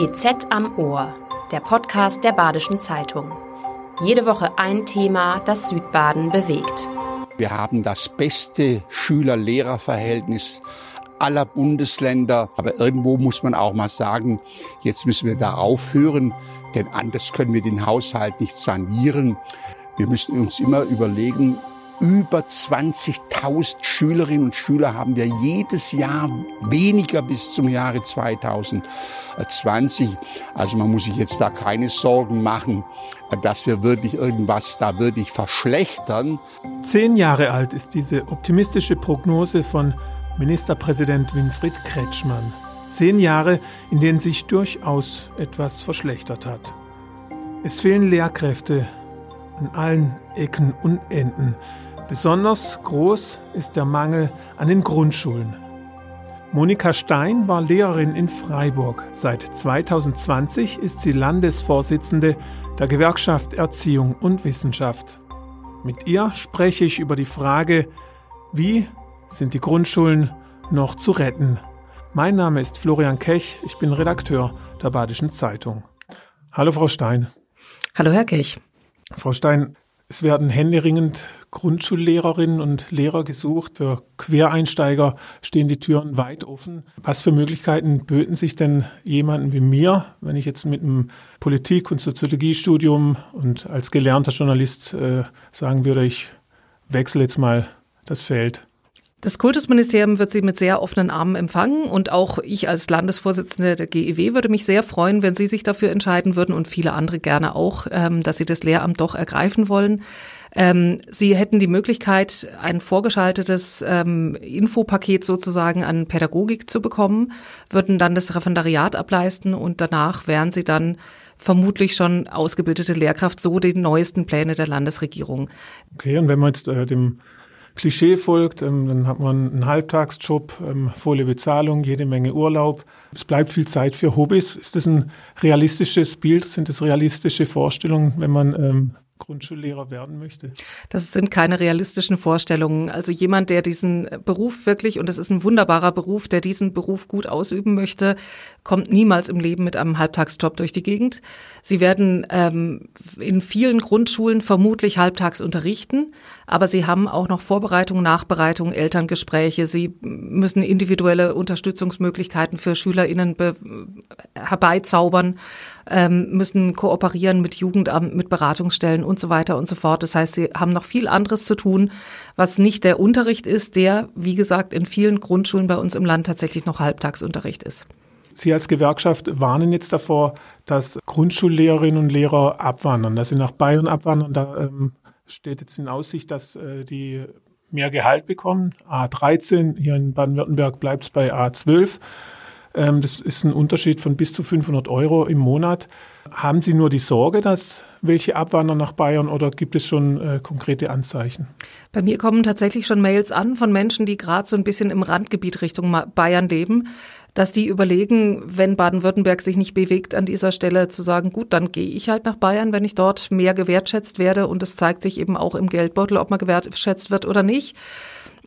BZ am Ohr, der Podcast der Badischen Zeitung. Jede Woche ein Thema, das Südbaden bewegt. Wir haben das beste Schüler-Lehrer-Verhältnis aller Bundesländer. Aber irgendwo muss man auch mal sagen, jetzt müssen wir da aufhören, denn anders können wir den Haushalt nicht sanieren. Wir müssen uns immer überlegen, über 20.000 Schülerinnen und Schüler haben wir jedes Jahr weniger bis zum Jahre 2020. Also man muss sich jetzt da keine Sorgen machen, dass wir wirklich irgendwas da wirklich verschlechtern. Zehn Jahre alt ist diese optimistische Prognose von Ministerpräsident Winfried Kretschmann. Zehn Jahre, in denen sich durchaus etwas verschlechtert hat. Es fehlen Lehrkräfte an allen Ecken und Enden. Besonders groß ist der Mangel an den Grundschulen. Monika Stein war Lehrerin in Freiburg. Seit 2020 ist sie Landesvorsitzende der Gewerkschaft Erziehung und Wissenschaft. Mit ihr spreche ich über die Frage, wie sind die Grundschulen noch zu retten? Mein Name ist Florian Kech, ich bin Redakteur der Badischen Zeitung. Hallo Frau Stein. Hallo Herr Kech. Frau Stein, es werden händeringend Grundschullehrerinnen und Lehrer gesucht. Für Quereinsteiger stehen die Türen weit offen. Was für Möglichkeiten böten sich denn jemanden wie mir, wenn ich jetzt mit einem Politik- und Soziologiestudium und als gelernter Journalist äh, sagen würde, ich wechsle jetzt mal das Feld? Das Kultusministerium wird Sie mit sehr offenen Armen empfangen und auch ich als Landesvorsitzende der GEW würde mich sehr freuen, wenn Sie sich dafür entscheiden würden und viele andere gerne auch, ähm, dass Sie das Lehramt doch ergreifen wollen. Ähm, Sie hätten die Möglichkeit, ein vorgeschaltetes ähm, Infopaket sozusagen an Pädagogik zu bekommen, würden dann das Referendariat ableisten und danach wären Sie dann vermutlich schon ausgebildete Lehrkraft, so die neuesten Pläne der Landesregierung. Okay, und wenn man jetzt äh, dem Klischee folgt, ähm, dann hat man einen Halbtagsjob, ähm, volle Bezahlung, jede Menge Urlaub. Es bleibt viel Zeit für Hobbys. Ist das ein realistisches Bild? Sind das realistische Vorstellungen, wenn man ähm, Grundschullehrer werden möchte? Das sind keine realistischen Vorstellungen. Also jemand, der diesen Beruf wirklich, und das ist ein wunderbarer Beruf, der diesen Beruf gut ausüben möchte, kommt niemals im Leben mit einem Halbtagsjob durch die Gegend. Sie werden ähm, in vielen Grundschulen vermutlich halbtags unterrichten, aber sie haben auch noch Vorbereitung, Nachbereitung, Elterngespräche. Sie müssen individuelle Unterstützungsmöglichkeiten für SchülerInnen herbeizaubern ähm, müssen kooperieren mit Jugendamt, mit Beratungsstellen und so weiter und so fort. Das heißt, sie haben noch viel anderes zu tun, was nicht der Unterricht ist, der, wie gesagt, in vielen Grundschulen bei uns im Land tatsächlich noch Halbtagsunterricht ist. Sie als Gewerkschaft warnen jetzt davor, dass Grundschullehrerinnen und Lehrer abwandern, dass sie nach Bayern abwandern. Da ähm, steht jetzt in Aussicht, dass äh, die mehr Gehalt bekommen. A13, hier in Baden-Württemberg bleibt es bei A12. Ähm, das ist ein Unterschied von bis zu 500 Euro im Monat. Haben Sie nur die Sorge, dass welche abwandern nach Bayern oder gibt es schon äh, konkrete Anzeichen? Bei mir kommen tatsächlich schon Mails an von Menschen, die gerade so ein bisschen im Randgebiet Richtung Bayern leben, dass die überlegen, wenn Baden-Württemberg sich nicht bewegt an dieser Stelle, zu sagen, gut, dann gehe ich halt nach Bayern, wenn ich dort mehr gewertschätzt werde und es zeigt sich eben auch im Geldbeutel, ob man gewertschätzt wird oder nicht.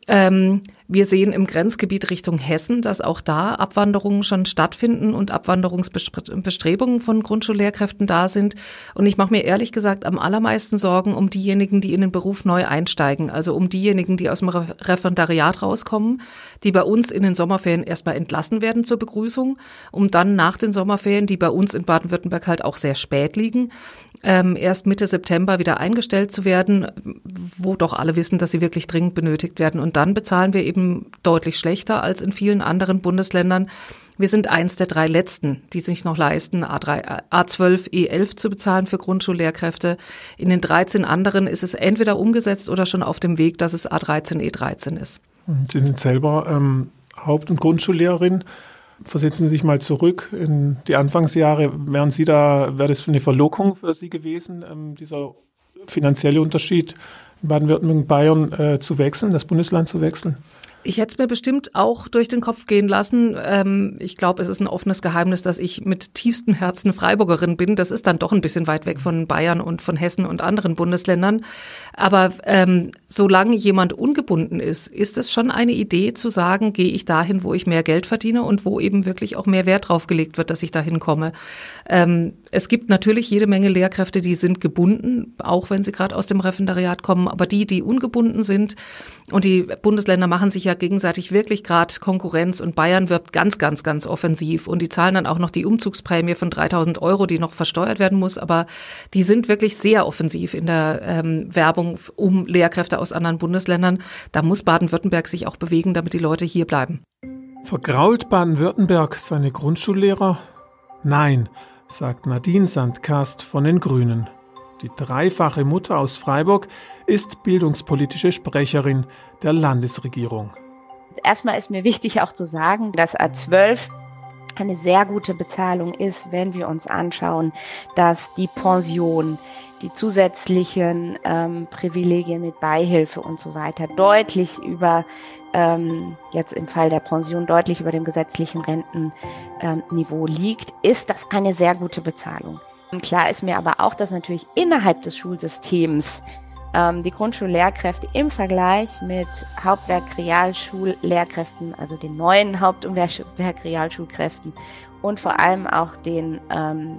Ähm, wir sehen im Grenzgebiet Richtung Hessen, dass auch da Abwanderungen schon stattfinden und Abwanderungsbestrebungen von Grundschullehrkräften da sind. Und ich mache mir ehrlich gesagt am allermeisten Sorgen um diejenigen, die in den Beruf neu einsteigen, also um diejenigen, die aus dem Referendariat rauskommen, die bei uns in den Sommerferien erstmal entlassen werden zur Begrüßung, um dann nach den Sommerferien, die bei uns in Baden-Württemberg halt auch sehr spät liegen, ähm, erst Mitte September wieder eingestellt zu werden, wo doch alle wissen, dass sie wirklich dringend benötigt werden. Und dann bezahlen wir eben deutlich schlechter als in vielen anderen Bundesländern. Wir sind eins der drei letzten, die sich noch leisten, A3, A12, E11 zu bezahlen für Grundschullehrkräfte. In den 13 anderen ist es entweder umgesetzt oder schon auf dem Weg, dass es A13, E13 ist. Sie sind selber ähm, Haupt- und Grundschullehrerin. Versetzen Sie sich mal zurück in die Anfangsjahre. Wären Sie da, wäre das eine Verlockung für Sie gewesen, ähm, dieser finanzielle Unterschied in Baden-Württemberg und Bayern äh, zu wechseln, das Bundesland zu wechseln? Ich hätte es mir bestimmt auch durch den Kopf gehen lassen. Ähm, ich glaube, es ist ein offenes Geheimnis, dass ich mit tiefstem Herzen Freiburgerin bin. Das ist dann doch ein bisschen weit weg von Bayern und von Hessen und anderen Bundesländern. Aber ähm, solange jemand ungebunden ist, ist es schon eine Idee zu sagen, gehe ich dahin, wo ich mehr Geld verdiene und wo eben wirklich auch mehr Wert drauf gelegt wird, dass ich dahin komme. Ähm, es gibt natürlich jede Menge Lehrkräfte, die sind gebunden, auch wenn sie gerade aus dem Referendariat kommen. Aber die, die ungebunden sind und die Bundesländer machen sich ja gegenseitig wirklich gerade Konkurrenz und Bayern wirbt ganz, ganz, ganz offensiv und die zahlen dann auch noch die Umzugsprämie von 3000 Euro, die noch versteuert werden muss, aber die sind wirklich sehr offensiv in der ähm, Werbung um Lehrkräfte aus anderen Bundesländern. Da muss Baden-Württemberg sich auch bewegen, damit die Leute hier bleiben. Vergrault Baden-Württemberg seine Grundschullehrer? Nein, sagt Nadine Sandkast von den Grünen. Die dreifache Mutter aus Freiburg ist bildungspolitische Sprecherin der Landesregierung. Erstmal ist mir wichtig auch zu sagen, dass A12 eine sehr gute Bezahlung ist, wenn wir uns anschauen, dass die Pension, die zusätzlichen ähm, Privilegien mit Beihilfe und so weiter deutlich über, ähm, jetzt im Fall der Pension, deutlich über dem gesetzlichen Rentenniveau ähm, liegt, ist das eine sehr gute Bezahlung. Klar ist mir aber auch, dass natürlich innerhalb des Schulsystems die Grundschullehrkräfte im Vergleich mit Hauptwerk-Realschullehrkräften, also den neuen Haupt- und Werk-Realschulkräften und vor allem auch den ähm,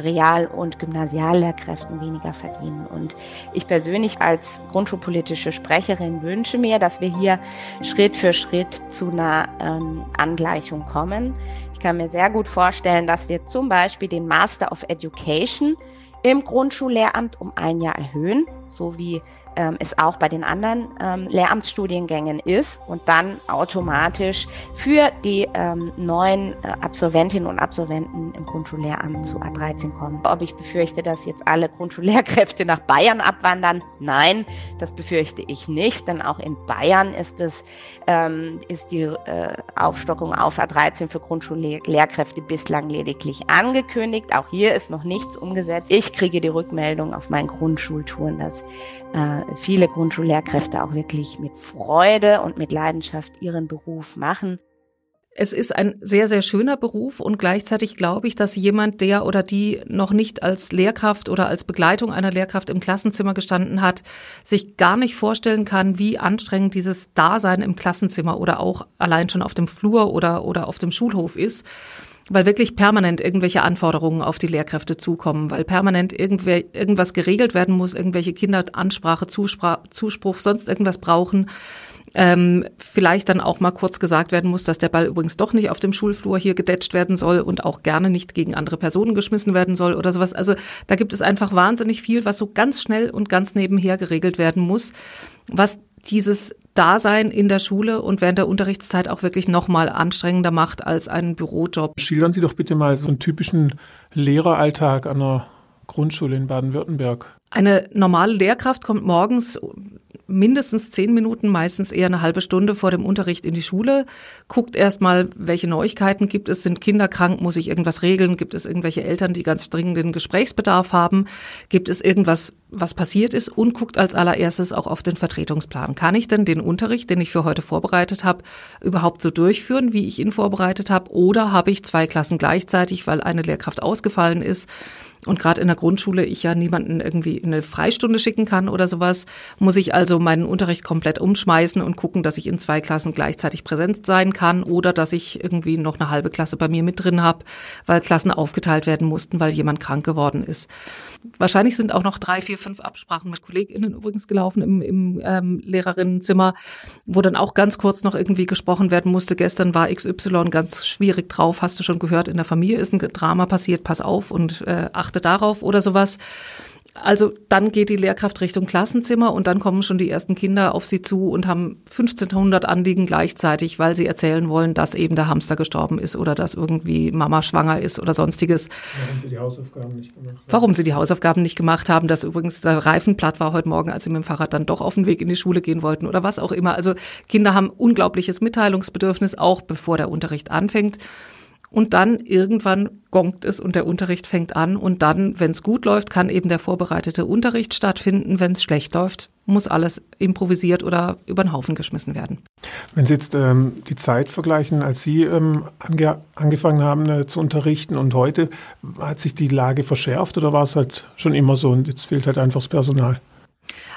Real- und Gymnasiallehrkräften weniger verdienen. Und ich persönlich als grundschulpolitische Sprecherin wünsche mir, dass wir hier Schritt für Schritt zu einer ähm, Angleichung kommen. Ich kann mir sehr gut vorstellen, dass wir zum Beispiel den Master of Education im Grundschullehramt um ein Jahr erhöhen, so wie ähm, es auch bei den anderen ähm, Lehramtsstudiengängen ist und dann automatisch für die ähm, neuen äh, Absolventinnen und Absolventen im Grundschullehramt zu A13 kommen. Ob ich befürchte, dass jetzt alle Grundschullehrkräfte nach Bayern abwandern? Nein, das befürchte ich nicht, denn auch in Bayern ist es ähm, ist die äh, Aufstockung auf A13 für Grundschullehrkräfte bislang lediglich angekündigt. Auch hier ist noch nichts umgesetzt. Ich kriege die Rückmeldung auf meinen Grundschultouren, dass äh, viele Grundschullehrkräfte auch wirklich mit Freude und mit Leidenschaft ihren Beruf machen. Es ist ein sehr, sehr schöner Beruf und gleichzeitig glaube ich, dass jemand, der oder die noch nicht als Lehrkraft oder als Begleitung einer Lehrkraft im Klassenzimmer gestanden hat, sich gar nicht vorstellen kann, wie anstrengend dieses Dasein im Klassenzimmer oder auch allein schon auf dem Flur oder, oder auf dem Schulhof ist weil wirklich permanent irgendwelche Anforderungen auf die Lehrkräfte zukommen, weil permanent irgendwer, irgendwas geregelt werden muss, irgendwelche Kinder Ansprache, Zuspruch, Zuspruch sonst irgendwas brauchen. Ähm, vielleicht dann auch mal kurz gesagt werden muss, dass der Ball übrigens doch nicht auf dem Schulflur hier gedetscht werden soll und auch gerne nicht gegen andere Personen geschmissen werden soll oder sowas. Also da gibt es einfach wahnsinnig viel, was so ganz schnell und ganz nebenher geregelt werden muss, was dieses Dasein in der Schule und während der Unterrichtszeit auch wirklich nochmal anstrengender macht als einen Bürojob. Schildern Sie doch bitte mal so einen typischen Lehreralltag an einer Grundschule in Baden-Württemberg. Eine normale Lehrkraft kommt morgens mindestens zehn Minuten, meistens eher eine halbe Stunde vor dem Unterricht in die Schule, guckt erstmal, welche Neuigkeiten gibt es, sind Kinder krank, muss ich irgendwas regeln, gibt es irgendwelche Eltern, die ganz dringenden Gesprächsbedarf haben, gibt es irgendwas, was passiert ist? Und guckt als allererstes auch auf den Vertretungsplan. Kann ich denn den Unterricht, den ich für heute vorbereitet habe, überhaupt so durchführen, wie ich ihn vorbereitet habe, oder habe ich zwei Klassen gleichzeitig, weil eine Lehrkraft ausgefallen ist? Und gerade in der Grundschule ich ja niemanden irgendwie in eine Freistunde schicken kann oder sowas, muss ich also meinen Unterricht komplett umschmeißen und gucken, dass ich in zwei Klassen gleichzeitig präsent sein kann oder dass ich irgendwie noch eine halbe Klasse bei mir mit drin habe, weil Klassen aufgeteilt werden mussten, weil jemand krank geworden ist. Wahrscheinlich sind auch noch drei, vier, fünf Absprachen mit KollegInnen übrigens gelaufen im, im ähm, Lehrerinnenzimmer, wo dann auch ganz kurz noch irgendwie gesprochen werden musste. Gestern war XY ganz schwierig drauf, hast du schon gehört, in der Familie ist ein Drama passiert, pass auf und äh, achte darauf oder sowas. Also dann geht die Lehrkraft Richtung Klassenzimmer und dann kommen schon die ersten Kinder auf sie zu und haben 1500 Anliegen gleichzeitig, weil sie erzählen wollen, dass eben der Hamster gestorben ist oder dass irgendwie Mama schwanger ist oder sonstiges. Warum sie die Hausaufgaben nicht gemacht haben. Warum sie die Hausaufgaben nicht gemacht haben, dass übrigens der Reifen platt war heute Morgen, als sie mit dem Fahrrad dann doch auf den Weg in die Schule gehen wollten oder was auch immer. Also Kinder haben unglaubliches Mitteilungsbedürfnis, auch bevor der Unterricht anfängt. Und dann irgendwann gongt es und der Unterricht fängt an und dann, wenn es gut läuft, kann eben der vorbereitete Unterricht stattfinden. Wenn es schlecht läuft, muss alles improvisiert oder über den Haufen geschmissen werden. Wenn Sie jetzt ähm, die Zeit vergleichen, als Sie ähm, ange angefangen haben äh, zu unterrichten und heute, hat sich die Lage verschärft oder war es halt schon immer so und jetzt fehlt halt einfach das Personal?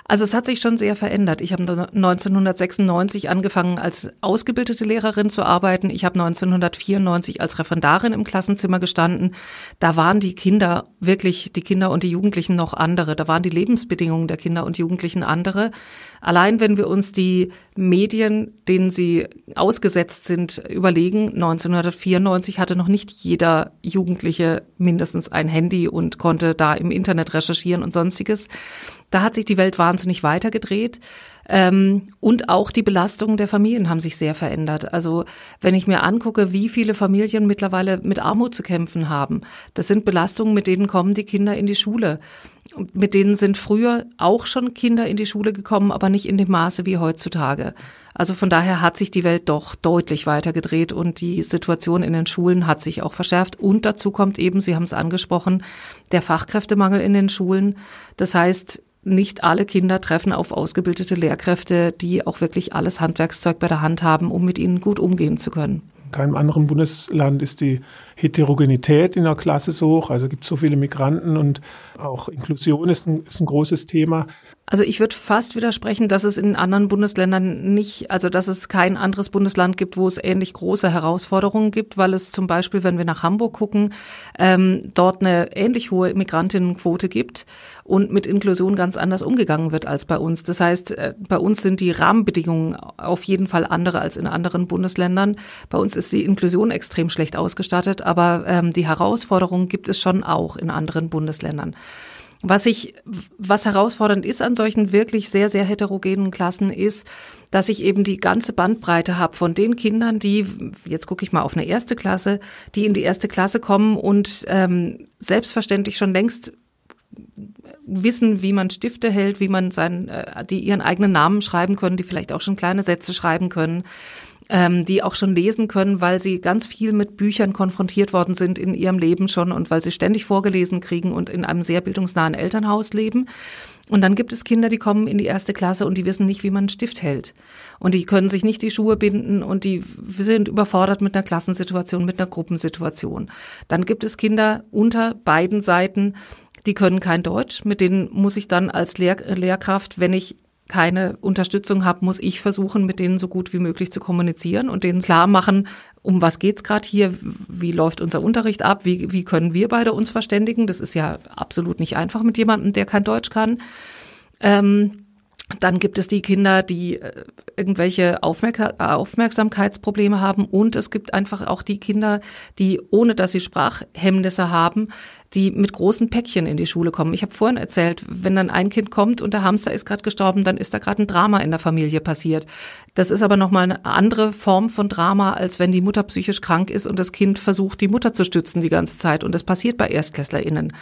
Also es hat sich schon sehr verändert. Ich habe 1996 angefangen, als ausgebildete Lehrerin zu arbeiten. Ich habe 1994 als Referendarin im Klassenzimmer gestanden. Da waren die Kinder wirklich, die Kinder und die Jugendlichen noch andere. Da waren die Lebensbedingungen der Kinder und Jugendlichen andere. Allein wenn wir uns die Medien, denen sie ausgesetzt sind, überlegen, 1994 hatte noch nicht jeder Jugendliche mindestens ein Handy und konnte da im Internet recherchieren und sonstiges. Da hat sich die Welt wahnsinnig weitergedreht. Ähm, und auch die Belastungen der Familien haben sich sehr verändert. Also wenn ich mir angucke, wie viele Familien mittlerweile mit Armut zu kämpfen haben, das sind Belastungen, mit denen kommen die Kinder in die Schule. Mit denen sind früher auch schon Kinder in die Schule gekommen, aber nicht in dem Maße wie heutzutage. Also von daher hat sich die Welt doch deutlich weitergedreht und die Situation in den Schulen hat sich auch verschärft. Und dazu kommt eben, Sie haben es angesprochen, der Fachkräftemangel in den Schulen. Das heißt, nicht alle Kinder treffen auf ausgebildete Lehrkräfte, die auch wirklich alles Handwerkszeug bei der Hand haben, um mit ihnen gut umgehen zu können. In keinem anderen Bundesland ist die Heterogenität in der Klasse so hoch. Also gibt es so viele Migranten und auch Inklusion ist ein, ist ein großes Thema. Also ich würde fast widersprechen, dass es in anderen Bundesländern nicht, also dass es kein anderes Bundesland gibt, wo es ähnlich große Herausforderungen gibt, weil es zum Beispiel, wenn wir nach Hamburg gucken, ähm, dort eine ähnlich hohe Migrantinnenquote gibt und mit Inklusion ganz anders umgegangen wird als bei uns. Das heißt, äh, bei uns sind die Rahmenbedingungen auf jeden Fall andere als in anderen Bundesländern. Bei uns ist die Inklusion extrem schlecht ausgestattet, aber ähm, die Herausforderungen gibt es schon auch in anderen Bundesländern. Was ich, was herausfordernd ist an solchen wirklich sehr, sehr heterogenen Klassen ist, dass ich eben die ganze Bandbreite habe von den Kindern, die, jetzt gucke ich mal auf eine erste Klasse, die in die erste Klasse kommen und ähm, selbstverständlich schon längst wissen, wie man Stifte hält, wie man sein, äh, die ihren eigenen Namen schreiben können, die vielleicht auch schon kleine Sätze schreiben können, ähm, die auch schon lesen können, weil sie ganz viel mit Büchern konfrontiert worden sind in ihrem Leben schon und weil sie ständig vorgelesen kriegen und in einem sehr bildungsnahen Elternhaus leben. Und dann gibt es Kinder, die kommen in die erste Klasse und die wissen nicht, wie man einen Stift hält. Und die können sich nicht die Schuhe binden und die sind überfordert mit einer Klassensituation, mit einer Gruppensituation. Dann gibt es Kinder unter beiden Seiten, die können kein Deutsch. Mit denen muss ich dann als Lehr Lehrkraft, wenn ich keine Unterstützung habe, muss ich versuchen, mit denen so gut wie möglich zu kommunizieren und denen klar machen, um was geht's gerade hier, wie läuft unser Unterricht ab, wie, wie können wir beide uns verständigen. Das ist ja absolut nicht einfach mit jemandem, der kein Deutsch kann. Ähm, dann gibt es die Kinder, die äh, irgendwelche Aufmerk Aufmerksamkeitsprobleme haben und es gibt einfach auch die Kinder, die ohne dass sie Sprachhemmnisse haben, die mit großen Päckchen in die Schule kommen. Ich habe vorhin erzählt, wenn dann ein Kind kommt und der Hamster ist gerade gestorben, dann ist da gerade ein Drama in der Familie passiert. Das ist aber nochmal eine andere Form von Drama, als wenn die Mutter psychisch krank ist und das Kind versucht, die Mutter zu stützen die ganze Zeit. Und das passiert bei ErstklässlerInnen.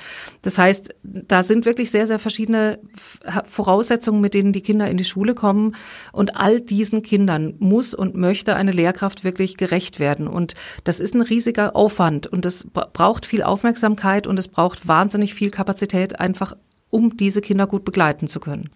Das heißt, da sind wirklich sehr, sehr verschiedene Voraussetzungen, mit denen die Kinder in die Schule kommen. Und all diesen Kindern muss und möchte eine Lehrkraft wirklich gerecht werden. Und das ist ein riesiger Aufwand und das braucht viel Aufmerksamkeit und es braucht wahnsinnig viel Kapazität, einfach um diese Kinder gut begleiten zu können.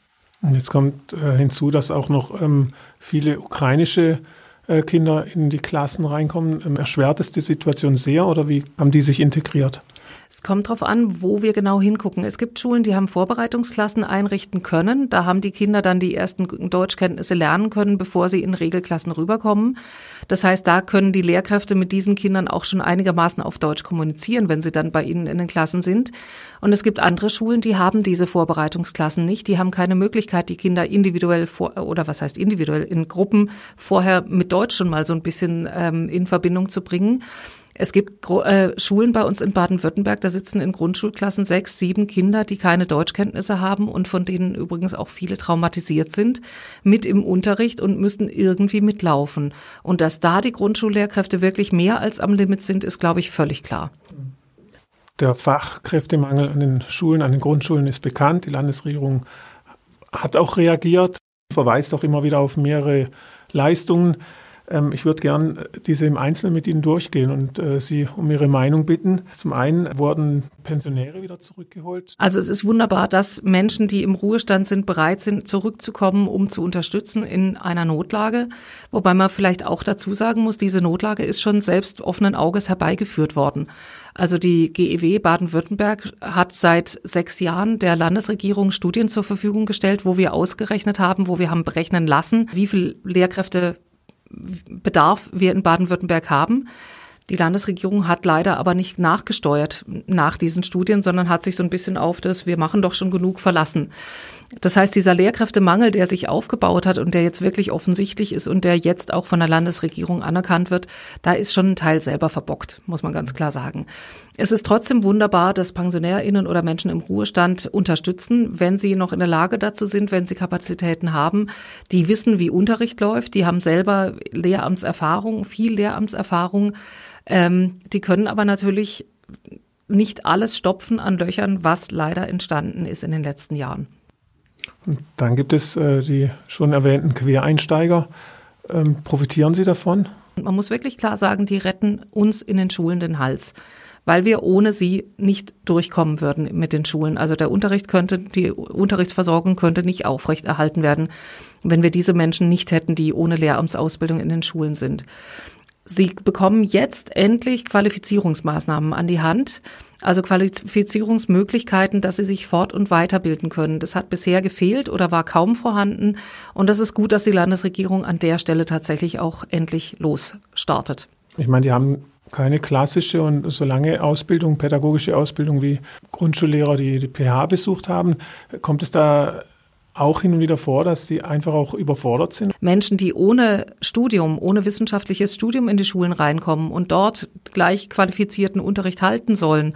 Jetzt kommt äh, hinzu, dass auch noch ähm, viele ukrainische äh, Kinder in die Klassen reinkommen. Ähm, erschwert es die Situation sehr oder wie haben die sich integriert? Es kommt darauf an, wo wir genau hingucken. Es gibt Schulen, die haben Vorbereitungsklassen einrichten können. Da haben die Kinder dann die ersten Deutschkenntnisse lernen können, bevor sie in Regelklassen rüberkommen. Das heißt, da können die Lehrkräfte mit diesen Kindern auch schon einigermaßen auf Deutsch kommunizieren, wenn sie dann bei ihnen in den Klassen sind. Und es gibt andere Schulen, die haben diese Vorbereitungsklassen nicht. Die haben keine Möglichkeit, die Kinder individuell vor, oder was heißt individuell, in Gruppen vorher mit Deutsch schon mal so ein bisschen ähm, in Verbindung zu bringen. Es gibt äh, Schulen bei uns in Baden-Württemberg, da sitzen in Grundschulklassen sechs, sieben Kinder, die keine Deutschkenntnisse haben und von denen übrigens auch viele traumatisiert sind, mit im Unterricht und müssten irgendwie mitlaufen. Und dass da die Grundschullehrkräfte wirklich mehr als am Limit sind, ist, glaube ich, völlig klar. Der Fachkräftemangel an den Schulen, an den Grundschulen ist bekannt. Die Landesregierung hat auch reagiert, verweist auch immer wieder auf mehrere Leistungen. Ähm, ich würde gern äh, diese im Einzelnen mit Ihnen durchgehen und äh, Sie um Ihre Meinung bitten. Zum einen wurden Pensionäre wieder zurückgeholt. Also es ist wunderbar, dass Menschen, die im Ruhestand sind, bereit sind, zurückzukommen, um zu unterstützen in einer Notlage. Wobei man vielleicht auch dazu sagen muss, diese Notlage ist schon selbst offenen Auges herbeigeführt worden. Also die GEW Baden-Württemberg hat seit sechs Jahren der Landesregierung Studien zur Verfügung gestellt, wo wir ausgerechnet haben, wo wir haben berechnen lassen, wie viel Lehrkräftebedarf wir in Baden-Württemberg haben. Die Landesregierung hat leider aber nicht nachgesteuert nach diesen Studien, sondern hat sich so ein bisschen auf das, wir machen doch schon genug verlassen. Das heißt, dieser Lehrkräftemangel, der sich aufgebaut hat und der jetzt wirklich offensichtlich ist und der jetzt auch von der Landesregierung anerkannt wird, da ist schon ein Teil selber verbockt, muss man ganz klar sagen. Es ist trotzdem wunderbar, dass PensionärInnen oder Menschen im Ruhestand unterstützen, wenn sie noch in der Lage dazu sind, wenn sie Kapazitäten haben. Die wissen, wie Unterricht läuft, die haben selber Lehramtserfahrung, viel Lehramtserfahrung. Ähm, die können aber natürlich nicht alles stopfen an Löchern, was leider entstanden ist in den letzten Jahren. Und dann gibt es äh, die schon erwähnten Quereinsteiger. Ähm, profitieren Sie davon? Man muss wirklich klar sagen, die retten uns in den Schulen den Hals, weil wir ohne sie nicht durchkommen würden mit den Schulen. Also der Unterricht könnte, die Unterrichtsversorgung könnte nicht aufrechterhalten werden, wenn wir diese Menschen nicht hätten, die ohne Lehramtsausbildung in den Schulen sind. Sie bekommen jetzt endlich Qualifizierungsmaßnahmen an die Hand, also Qualifizierungsmöglichkeiten, dass sie sich fort- und weiterbilden können. Das hat bisher gefehlt oder war kaum vorhanden. Und das ist gut, dass die Landesregierung an der Stelle tatsächlich auch endlich losstartet. Ich meine, die haben keine klassische und so lange Ausbildung, pädagogische Ausbildung wie Grundschullehrer, die die PH besucht haben. Kommt es da auch hin und wieder vor, dass sie einfach auch überfordert sind? Menschen, die ohne Studium, ohne wissenschaftliches Studium in die Schulen reinkommen und dort gleich qualifizierten Unterricht halten sollen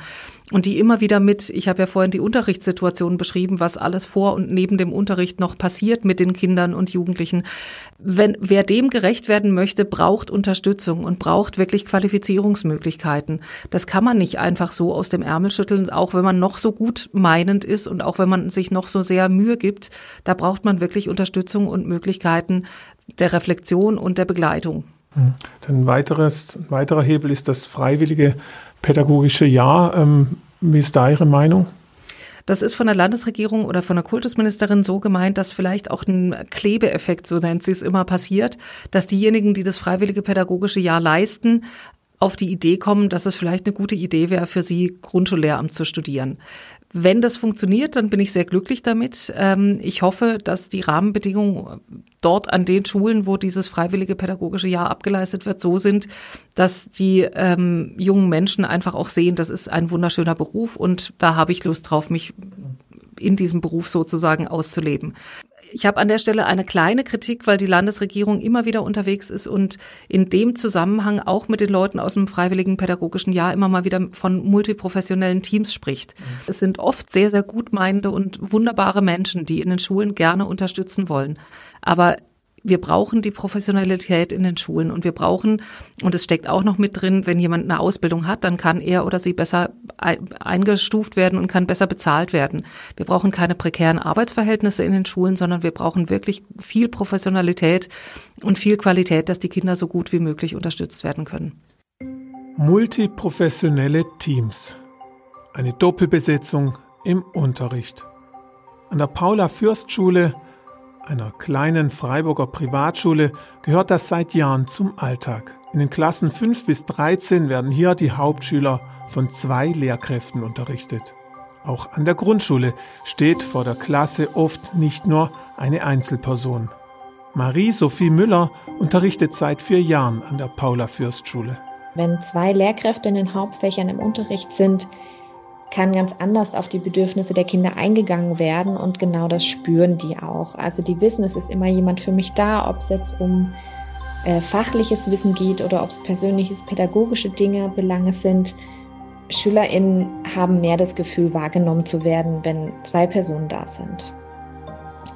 und die immer wieder mit, ich habe ja vorhin die Unterrichtssituation beschrieben, was alles vor und neben dem Unterricht noch passiert mit den Kindern und Jugendlichen. Wenn wer dem gerecht werden möchte, braucht Unterstützung und braucht wirklich Qualifizierungsmöglichkeiten. Das kann man nicht einfach so aus dem Ärmel schütteln, auch wenn man noch so gut meinend ist und auch wenn man sich noch so sehr Mühe gibt. Da braucht man wirklich Unterstützung und Möglichkeiten der Reflexion und der Begleitung. Hm. Ein, weiteres, ein weiterer Hebel ist das freiwillige pädagogische Jahr. Ähm, wie ist da Ihre Meinung? Das ist von der Landesregierung oder von der Kultusministerin so gemeint, dass vielleicht auch ein Klebeeffekt, so nennt sie es immer, passiert, dass diejenigen, die das freiwillige pädagogische Jahr leisten, auf die Idee kommen, dass es vielleicht eine gute Idee wäre, für sie Grundschullehramt zu studieren. Wenn das funktioniert, dann bin ich sehr glücklich damit. Ähm, ich hoffe, dass die Rahmenbedingungen dort an den Schulen, wo dieses freiwillige pädagogische Jahr abgeleistet wird, so sind, dass die ähm, jungen Menschen einfach auch sehen, das ist ein wunderschöner Beruf und da habe ich Lust drauf, mich in diesem Beruf sozusagen auszuleben. Ich habe an der Stelle eine kleine Kritik, weil die Landesregierung immer wieder unterwegs ist und in dem Zusammenhang auch mit den Leuten aus dem freiwilligen pädagogischen Jahr immer mal wieder von multiprofessionellen Teams spricht. Mhm. Es sind oft sehr, sehr gutmeinende und wunderbare Menschen, die in den Schulen gerne unterstützen wollen. Aber wir brauchen die Professionalität in den Schulen und wir brauchen, und es steckt auch noch mit drin, wenn jemand eine Ausbildung hat, dann kann er oder sie besser eingestuft werden und kann besser bezahlt werden. Wir brauchen keine prekären Arbeitsverhältnisse in den Schulen, sondern wir brauchen wirklich viel Professionalität und viel Qualität, dass die Kinder so gut wie möglich unterstützt werden können. Multiprofessionelle Teams. Eine Doppelbesetzung im Unterricht. An der Paula-Fürst-Schule einer kleinen Freiburger Privatschule, gehört das seit Jahren zum Alltag. In den Klassen 5 bis 13 werden hier die Hauptschüler von zwei Lehrkräften unterrichtet. Auch an der Grundschule steht vor der Klasse oft nicht nur eine Einzelperson. Marie-Sophie Müller unterrichtet seit vier Jahren an der Paula-Fürst-Schule. Wenn zwei Lehrkräfte in den Hauptfächern im Unterricht sind, kann ganz anders auf die Bedürfnisse der Kinder eingegangen werden und genau das spüren die auch. Also die wissen, es ist immer jemand für mich da, ob es jetzt um äh, fachliches Wissen geht oder ob es persönliches, pädagogische Dinge, Belange sind. SchülerInnen haben mehr das Gefühl, wahrgenommen zu werden, wenn zwei Personen da sind.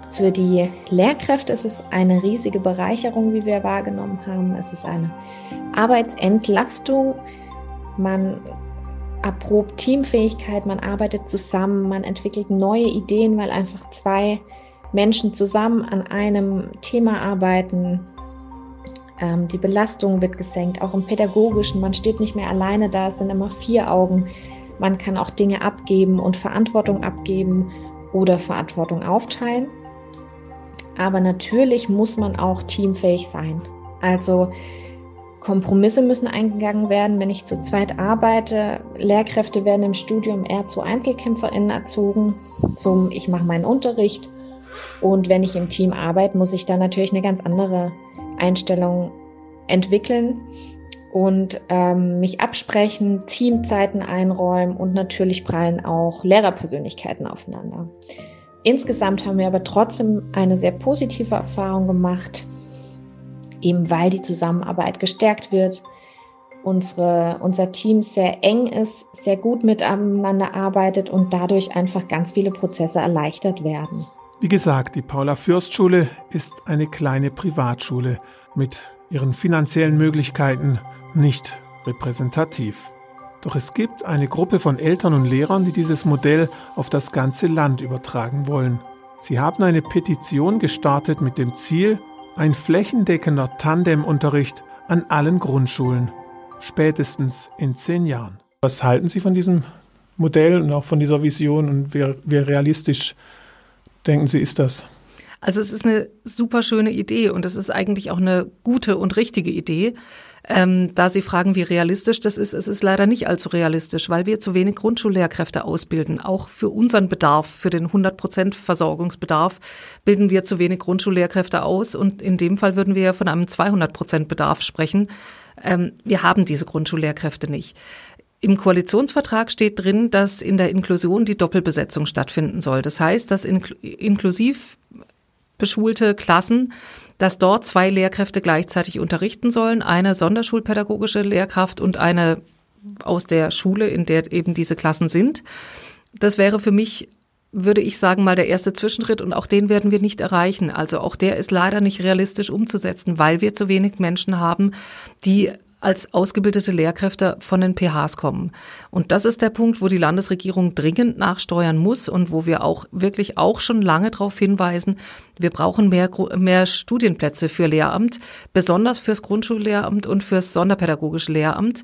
Für die Lehrkräfte ist es eine riesige Bereicherung, wie wir wahrgenommen haben. Es ist eine Arbeitsentlastung. Man erprobt Teamfähigkeit, man arbeitet zusammen, man entwickelt neue Ideen, weil einfach zwei Menschen zusammen an einem Thema arbeiten. Ähm, die Belastung wird gesenkt, auch im pädagogischen. Man steht nicht mehr alleine da, es sind immer vier Augen. Man kann auch Dinge abgeben und Verantwortung abgeben oder Verantwortung aufteilen. Aber natürlich muss man auch teamfähig sein. Also Kompromisse müssen eingegangen werden, wenn ich zu zweit arbeite. Lehrkräfte werden im Studium eher zu EinzelkämpferInnen erzogen, zum Ich mache meinen Unterricht. Und wenn ich im Team arbeite, muss ich da natürlich eine ganz andere Einstellung entwickeln und ähm, mich absprechen, Teamzeiten einräumen und natürlich prallen auch Lehrerpersönlichkeiten aufeinander. Insgesamt haben wir aber trotzdem eine sehr positive Erfahrung gemacht eben weil die Zusammenarbeit gestärkt wird, unsere, unser Team sehr eng ist, sehr gut miteinander arbeitet und dadurch einfach ganz viele Prozesse erleichtert werden. Wie gesagt, die Paula Fürst Schule ist eine kleine Privatschule mit ihren finanziellen Möglichkeiten nicht repräsentativ. Doch es gibt eine Gruppe von Eltern und Lehrern, die dieses Modell auf das ganze Land übertragen wollen. Sie haben eine Petition gestartet mit dem Ziel, ein flächendeckender Tandemunterricht an allen Grundschulen, spätestens in zehn Jahren. Was halten Sie von diesem Modell und auch von dieser Vision und wie, wie realistisch denken Sie, ist das? Also es ist eine super schöne Idee und es ist eigentlich auch eine gute und richtige Idee. Ähm, da Sie fragen, wie realistisch das ist, es ist leider nicht allzu realistisch, weil wir zu wenig Grundschullehrkräfte ausbilden. Auch für unseren Bedarf, für den 100 Prozent Versorgungsbedarf, bilden wir zu wenig Grundschullehrkräfte aus. Und in dem Fall würden wir ja von einem 200 Prozent Bedarf sprechen. Ähm, wir haben diese Grundschullehrkräfte nicht. Im Koalitionsvertrag steht drin, dass in der Inklusion die Doppelbesetzung stattfinden soll. Das heißt, dass inklusiv beschulte Klassen dass dort zwei Lehrkräfte gleichzeitig unterrichten sollen, eine sonderschulpädagogische Lehrkraft und eine aus der Schule, in der eben diese Klassen sind. Das wäre für mich, würde ich sagen, mal der erste Zwischenschritt und auch den werden wir nicht erreichen. Also auch der ist leider nicht realistisch umzusetzen, weil wir zu wenig Menschen haben, die als ausgebildete Lehrkräfte von den PHs kommen. Und das ist der Punkt, wo die Landesregierung dringend nachsteuern muss und wo wir auch wirklich auch schon lange darauf hinweisen, wir brauchen mehr, mehr Studienplätze für Lehramt, besonders fürs Grundschullehramt und fürs sonderpädagogische Lehramt.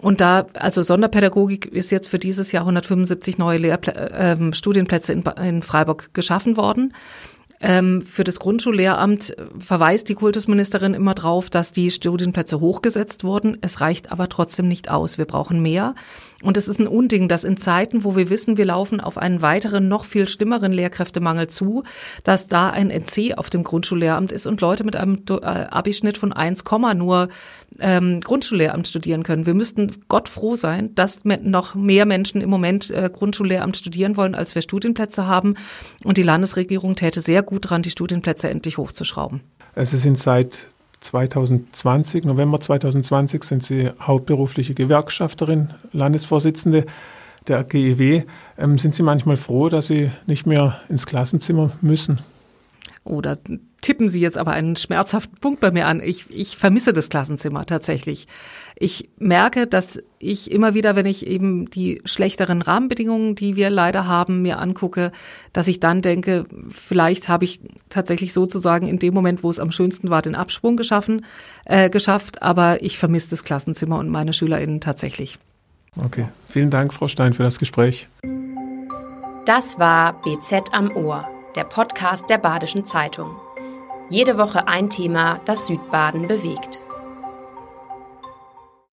Und da, also Sonderpädagogik ist jetzt für dieses Jahr 175 neue Lehrpl äh, Studienplätze in, in Freiburg geschaffen worden. Ähm, für das Grundschullehramt verweist die Kultusministerin immer drauf, dass die Studienplätze hochgesetzt wurden. Es reicht aber trotzdem nicht aus. Wir brauchen mehr. Und es ist ein Unding, dass in Zeiten, wo wir wissen, wir laufen auf einen weiteren, noch viel schlimmeren Lehrkräftemangel zu, dass da ein NC auf dem Grundschullehramt ist und Leute mit einem äh, Abischnitt von 1, nur ähm, Grundschullehramt studieren können. Wir müssten Gott froh sein, dass noch mehr Menschen im Moment äh, Grundschullehramt studieren wollen, als wir Studienplätze haben. Und die Landesregierung täte sehr gut dran, die Studienplätze endlich hochzuschrauben. Also sind seit 2020, November 2020 sind Sie hauptberufliche Gewerkschafterin, Landesvorsitzende der GEW. Ähm, sind Sie manchmal froh, dass Sie nicht mehr ins Klassenzimmer müssen? Oder tippen Sie jetzt aber einen schmerzhaften Punkt bei mir an. Ich, ich vermisse das Klassenzimmer tatsächlich. Ich merke, dass ich immer wieder, wenn ich eben die schlechteren Rahmenbedingungen, die wir leider haben, mir angucke, dass ich dann denke, vielleicht habe ich tatsächlich sozusagen in dem Moment, wo es am schönsten war, den Absprung geschaffen, äh, geschafft. Aber ich vermisse das Klassenzimmer und meine SchülerInnen tatsächlich. Okay, vielen Dank, Frau Stein, für das Gespräch. Das war BZ am Ohr der Podcast der Badischen Zeitung. Jede Woche ein Thema, das Südbaden bewegt.